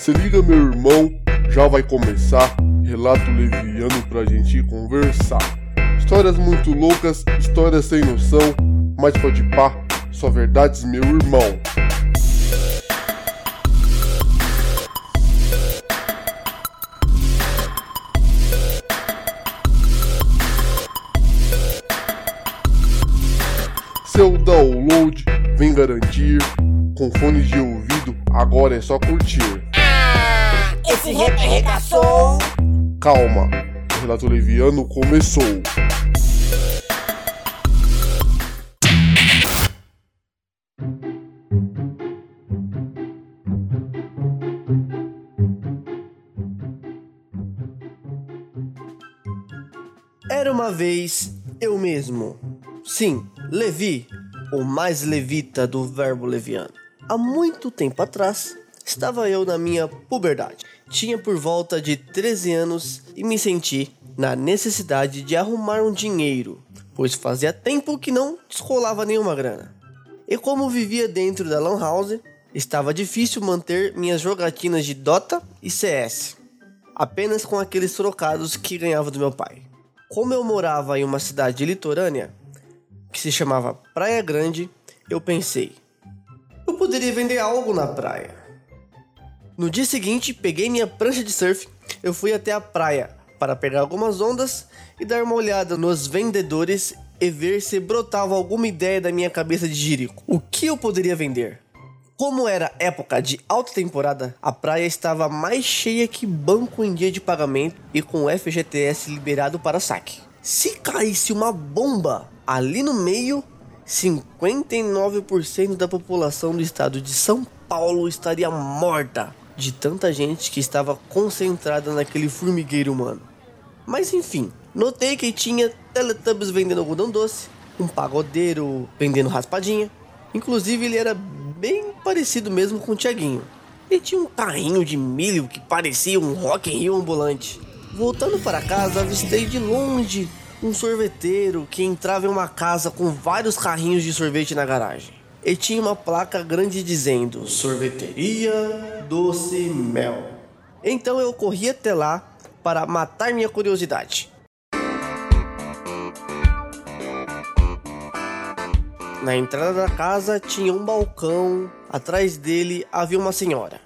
Se liga, meu irmão, já vai começar. Relato leviano pra gente conversar. Histórias muito loucas, histórias sem noção, mas pode pá, só verdades, meu irmão. Seu download vem garantir. Com fones de ouvido, agora é só curtir. Esse rap arregaçou. Calma, o relato leviano começou. Era uma vez eu mesmo. Sim, Levi, o mais levita do verbo leviano. Há muito tempo atrás, estava eu na minha puberdade. Tinha por volta de 13 anos e me senti na necessidade de arrumar um dinheiro, pois fazia tempo que não descolava nenhuma grana. E como vivia dentro da Lan House, estava difícil manter minhas jogatinas de Dota e CS, apenas com aqueles trocados que ganhava do meu pai. Como eu morava em uma cidade litorânea, que se chamava Praia Grande, eu pensei, eu poderia vender algo na praia. No dia seguinte, peguei minha prancha de surf, eu fui até a praia para pegar algumas ondas e dar uma olhada nos vendedores e ver se brotava alguma ideia da minha cabeça de jirico. O que eu poderia vender? Como era época de alta temporada, a praia estava mais cheia que banco em dia de pagamento e com o FGTS liberado para saque. Se caísse uma bomba ali no meio, 59% da população do estado de São Paulo estaria morta de tanta gente que estava concentrada naquele formigueiro humano. Mas enfim, notei que tinha Teletubbies vendendo algodão doce, um pagodeiro vendendo raspadinha. Inclusive ele era bem parecido mesmo com o Tiaguinho. Ele tinha um carrinho de milho que parecia um Rock ambulante. Voltando para casa, avistei de longe um sorveteiro que entrava em uma casa com vários carrinhos de sorvete na garagem. E tinha uma placa grande dizendo Sorveteria Doce Mel. Então eu corri até lá para matar minha curiosidade. Na entrada da casa tinha um balcão, atrás dele havia uma senhora.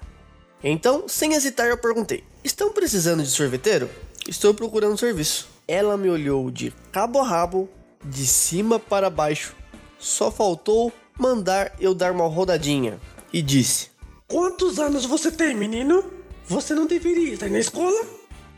Então, sem hesitar, eu perguntei: Estão precisando de sorveteiro? Estou procurando serviço. Ela me olhou de cabo a rabo, de cima para baixo. Só faltou mandar eu dar uma rodadinha e disse: Quantos anos você tem, menino? Você não deveria estar na escola?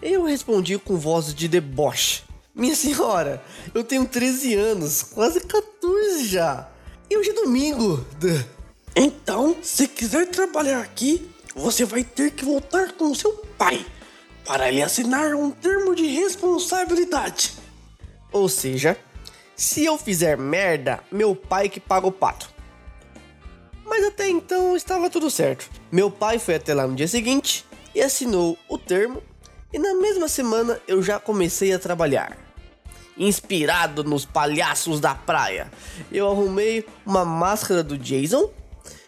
Eu respondi com voz de deboche: Minha senhora, eu tenho 13 anos, quase 14 já. E hoje é domingo. Então, se quiser trabalhar aqui, você vai ter que voltar com seu pai para lhe assinar um termo de responsabilidade. Ou seja, se eu fizer merda, meu pai que paga o pato. Mas até então estava tudo certo. Meu pai foi até lá no dia seguinte e assinou o termo, e na mesma semana eu já comecei a trabalhar. Inspirado nos palhaços da praia, eu arrumei uma máscara do Jason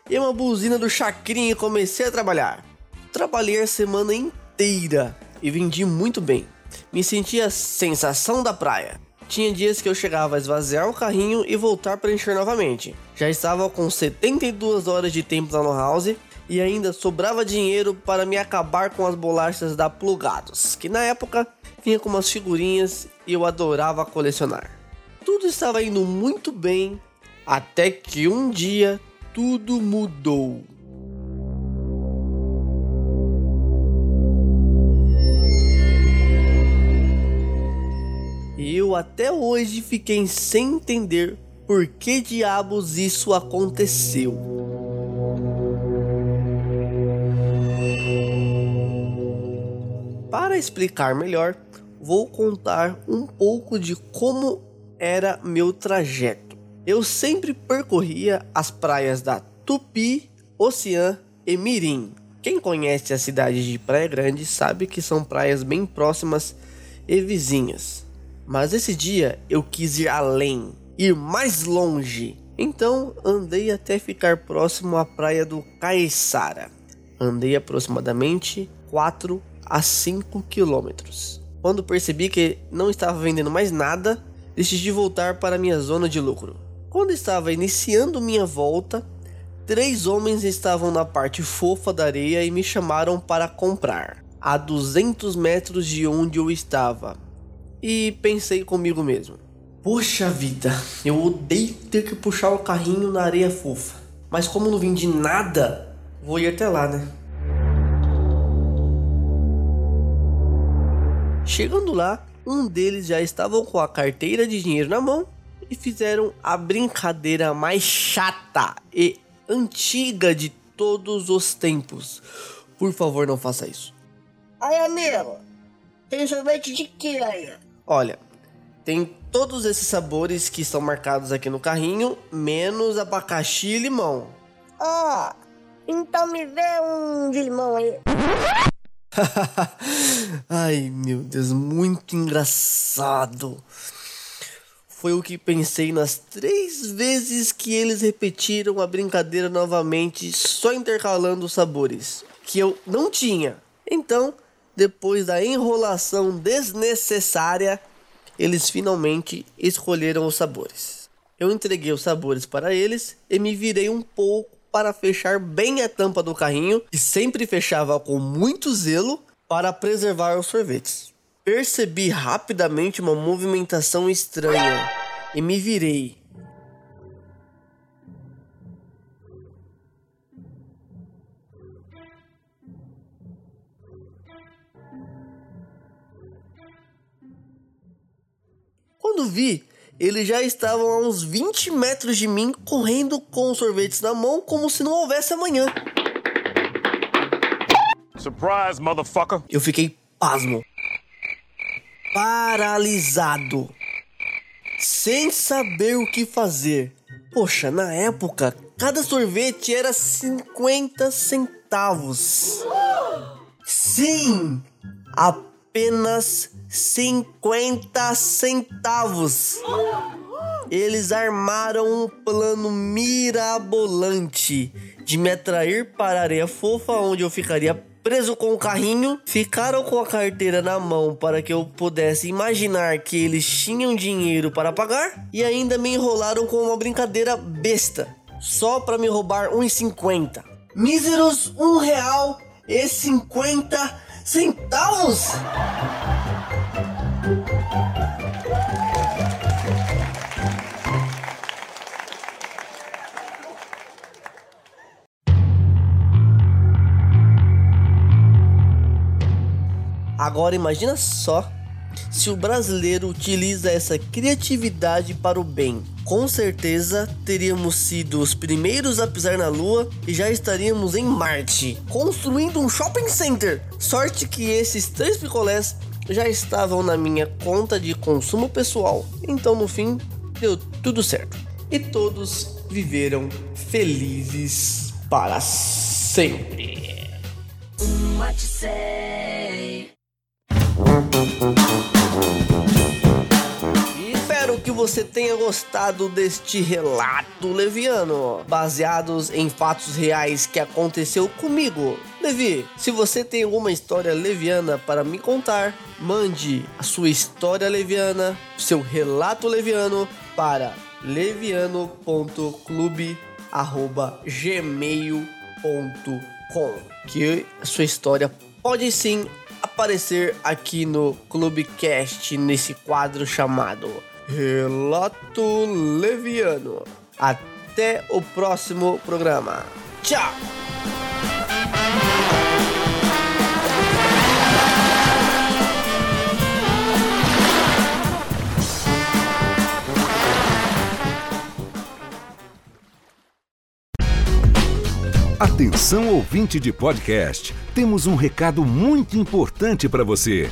e uma buzina do Chacrinha e comecei a trabalhar. Trabalhei a semana inteira e vendi muito bem. Me sentia sensação da praia. Tinha dias que eu chegava a esvaziar o carrinho e voltar para encher novamente. Já estava com 72 horas de tempo na no house e ainda sobrava dinheiro para me acabar com as bolachas da Plugados, que na época vinha com umas figurinhas e eu adorava colecionar. Tudo estava indo muito bem até que um dia tudo mudou. Eu até hoje fiquei sem entender por que diabos isso aconteceu. Para explicar melhor, vou contar um pouco de como era meu trajeto. Eu sempre percorria as praias da Tupi, Oceã e Mirim. Quem conhece a cidade de Praia Grande sabe que são praias bem próximas e vizinhas. Mas esse dia eu quis ir além, ir mais longe. Então andei até ficar próximo à praia do Caiçara. Andei aproximadamente 4 a 5 quilômetros. Quando percebi que não estava vendendo mais nada, decidi voltar para minha zona de lucro. Quando estava iniciando minha volta, três homens estavam na parte fofa da areia e me chamaram para comprar, a 200 metros de onde eu estava. E pensei comigo mesmo: Poxa vida, eu odeio ter que puxar o carrinho na areia fofa. Mas como não vendi nada, vou ir até lá, né? Chegando lá, um deles já estava com a carteira de dinheiro na mão e fizeram a brincadeira mais chata e antiga de todos os tempos. Por favor, não faça isso. Aí, amigo, tem sorvete de que aí? Olha, tem todos esses sabores que estão marcados aqui no carrinho, menos abacaxi e limão. Ah, então me vê um de limão aí. Ai, meu Deus, muito engraçado. Foi o que pensei nas três vezes que eles repetiram a brincadeira novamente, só intercalando os sabores, que eu não tinha. Então, depois da enrolação desnecessária, eles finalmente escolheram os sabores. Eu entreguei os sabores para eles e me virei um pouco para fechar bem a tampa do carrinho, que sempre fechava com muito zelo para preservar os sorvetes. Percebi rapidamente uma movimentação estranha e me virei. Quando vi, eles já estavam a uns 20 metros de mim, correndo com os sorvetes na mão, como se não houvesse amanhã. Surprise, motherfucker. Eu fiquei pasmo, paralisado, sem saber o que fazer. Poxa, na época, cada sorvete era 50 centavos. Sim, apenas 50 centavos. Eles armaram um plano mirabolante de me atrair para a areia fofa, onde eu ficaria preso com o carrinho. Ficaram com a carteira na mão para que eu pudesse imaginar que eles tinham dinheiro para pagar. E ainda me enrolaram com uma brincadeira besta, só para me roubar 1,50. Míseros um real e 50 centavos. Agora imagina só se o brasileiro utiliza essa criatividade para o bem. Com certeza teríamos sido os primeiros a pisar na lua e já estaríamos em Marte, construindo um shopping center. Sorte que esses três picolés já estavam na minha conta de consumo pessoal. Então no fim deu tudo certo. E todos viveram felizes para sempre. What you say? Você tenha gostado deste relato leviano, baseados em fatos reais que aconteceu comigo. Levi, se você tem alguma história leviana para me contar, mande a sua história leviana, seu relato leviano para leviano.clube@gmail.com, que sua história pode sim aparecer aqui no Clubecast nesse quadro chamado Relato Leviano. Até o próximo programa. Tchau! Atenção ouvinte de podcast, temos um recado muito importante para você.